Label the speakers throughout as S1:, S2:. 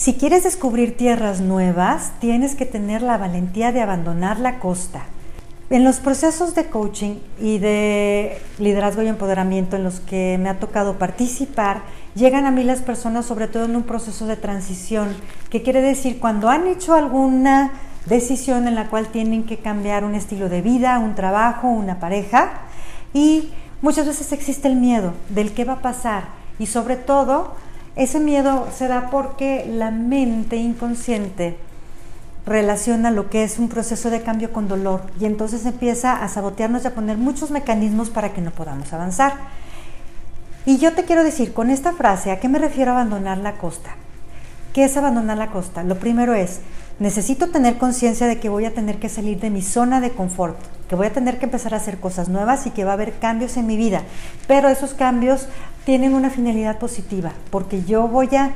S1: Si quieres descubrir tierras nuevas, tienes que tener la valentía de abandonar la costa. En los procesos de coaching y de liderazgo y empoderamiento en los que me ha tocado participar, llegan a mí las personas sobre todo en un proceso de transición, que quiere decir cuando han hecho alguna decisión en la cual tienen que cambiar un estilo de vida, un trabajo, una pareja y muchas veces existe el miedo del qué va a pasar y sobre todo ese miedo se da porque la mente inconsciente relaciona lo que es un proceso de cambio con dolor y entonces empieza a sabotearnos y a poner muchos mecanismos para que no podamos avanzar. Y yo te quiero decir con esta frase, ¿a qué me refiero abandonar la costa? ¿Qué es abandonar la costa? Lo primero es, necesito tener conciencia de que voy a tener que salir de mi zona de confort, que voy a tener que empezar a hacer cosas nuevas y que va a haber cambios en mi vida. Pero esos cambios tienen una finalidad positiva, porque yo voy a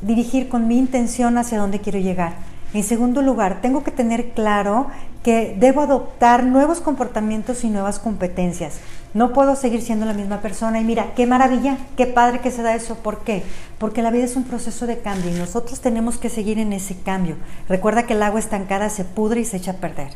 S1: dirigir con mi intención hacia dónde quiero llegar. En segundo lugar, tengo que tener claro que debo adoptar nuevos comportamientos y nuevas competencias. No puedo seguir siendo la misma persona y mira, qué maravilla, qué padre que se da eso. ¿Por qué? Porque la vida es un proceso de cambio y nosotros tenemos que seguir en ese cambio. Recuerda que el agua estancada se pudre y se echa a perder.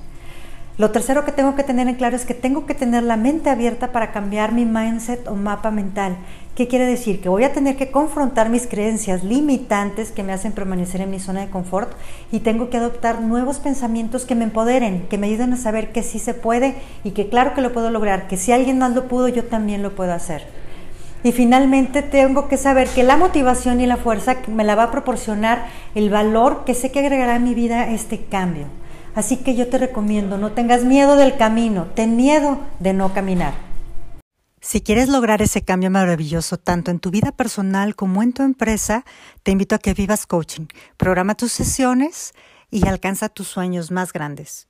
S1: Lo tercero que tengo que tener en claro es que tengo que tener la mente abierta para cambiar mi mindset o mapa mental. ¿Qué quiere decir? Que voy a tener que confrontar mis creencias limitantes que me hacen permanecer en mi zona de confort y tengo que adoptar nuevos pensamientos que me empoderen, que me ayuden a saber que sí se puede y que claro que lo puedo lograr, que si alguien más lo pudo, yo también lo puedo hacer. Y finalmente tengo que saber que la motivación y la fuerza me la va a proporcionar el valor que sé que agregará a mi vida este cambio. Así que yo te recomiendo, no tengas miedo del camino, ten miedo de no caminar. Si quieres lograr ese cambio maravilloso tanto en tu vida personal como en tu empresa, te invito a que vivas coaching. Programa tus sesiones y alcanza tus sueños más grandes.